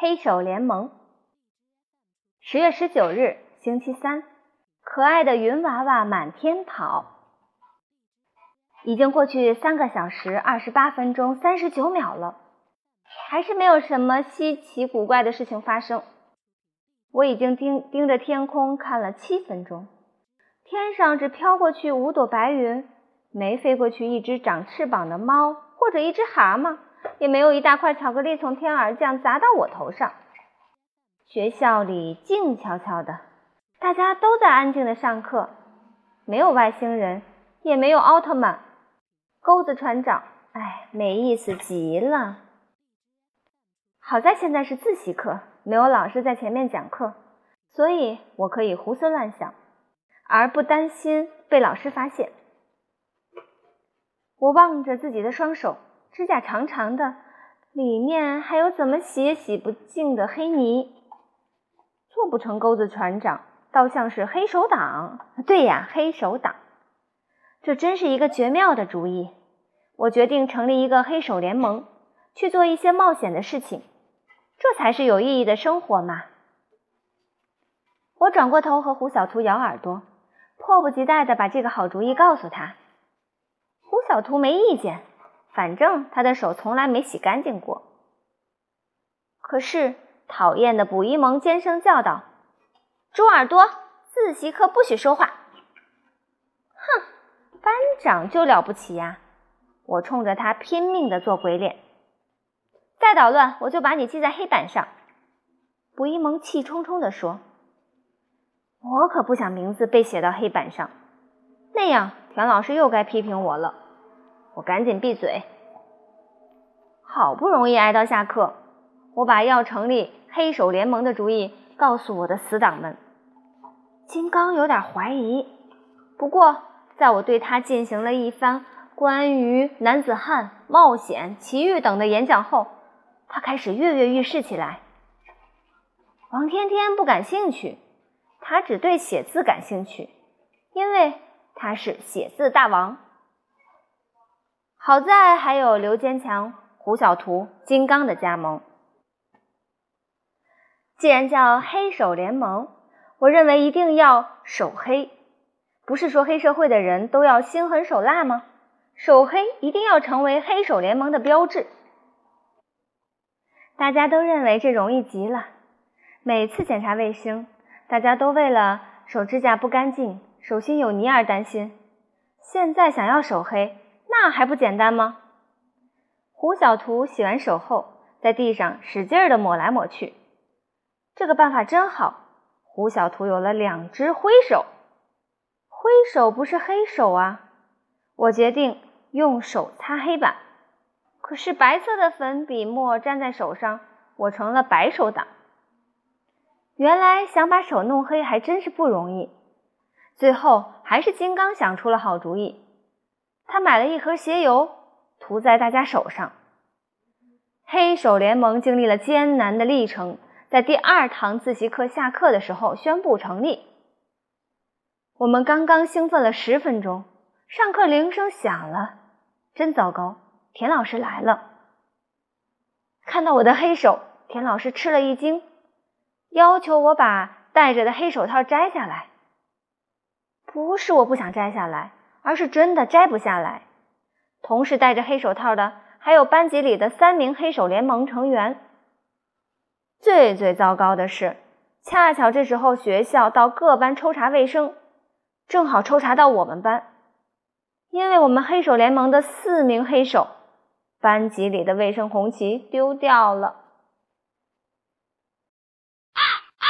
黑手联盟。十月十九日，星期三，可爱的云娃娃满天跑。已经过去三个小时二十八分钟三十九秒了，还是没有什么稀奇古怪的事情发生。我已经盯盯着天空看了七分钟，天上只飘过去五朵白云，没飞过去一只长翅膀的猫或者一只蛤蟆。也没有一大块巧克力从天而降砸到我头上。学校里静悄悄的，大家都在安静的上课，没有外星人，也没有奥特曼。钩子船长，哎，没意思极了。好在现在是自习课，没有老师在前面讲课，所以我可以胡思乱想，而不担心被老师发现。我望着自己的双手。指甲长长的，里面还有怎么洗也洗不净的黑泥。做不成钩子船长，倒像是黑手党。对呀，黑手党，这真是一个绝妙的主意。我决定成立一个黑手联盟，去做一些冒险的事情，这才是有意义的生活嘛。我转过头和胡小图咬耳朵，迫不及待地把这个好主意告诉他。胡小图没意见。反正他的手从来没洗干净过。可是讨厌的捕鱼蒙尖声叫道：“猪耳朵，自习课不许说话！”哼，班长就了不起呀！我冲着他拼命的做鬼脸。再捣乱，我就把你记在黑板上。”捕鱼蒙气冲冲地说。“我可不想名字被写到黑板上，那样田老师又该批评我了。”我赶紧闭嘴。好不容易挨到下课，我把要成立黑手联盟的主意告诉我的死党们。金刚有点怀疑，不过在我对他进行了一番关于男子汉、冒险、奇遇等的演讲后，他开始跃跃欲试起来。王天天不感兴趣，他只对写字感兴趣，因为他是写字大王。好在还有刘坚强、胡小图、金刚的加盟。既然叫黑手联盟，我认为一定要手黑。不是说黑社会的人都要心狠手辣吗？手黑一定要成为黑手联盟的标志。大家都认为这容易极了。每次检查卫生，大家都为了手指甲不干净、手心有泥而担心。现在想要手黑。那还不简单吗？胡小图洗完手后，在地上使劲儿的抹来抹去。这个办法真好，胡小图有了两只灰手。灰手不是黑手啊！我决定用手擦黑板。可是白色的粉笔墨粘在手上，我成了白手党。原来想把手弄黑还真是不容易。最后还是金刚想出了好主意。他买了一盒鞋油，涂在大家手上。黑手联盟经历了艰难的历程，在第二堂自习课下课的时候宣布成立。我们刚刚兴奋了十分钟，上课铃声响了，真糟糕！田老师来了。看到我的黑手，田老师吃了一惊，要求我把戴着的黑手套摘下来。不是我不想摘下来。而是真的摘不下来。同时戴着黑手套的还有班级里的三名黑手联盟成员。最最糟糕的是，恰巧这时候学校到各班抽查卫生，正好抽查到我们班。因为我们黑手联盟的四名黑手，班级里的卫生红旗丢掉了。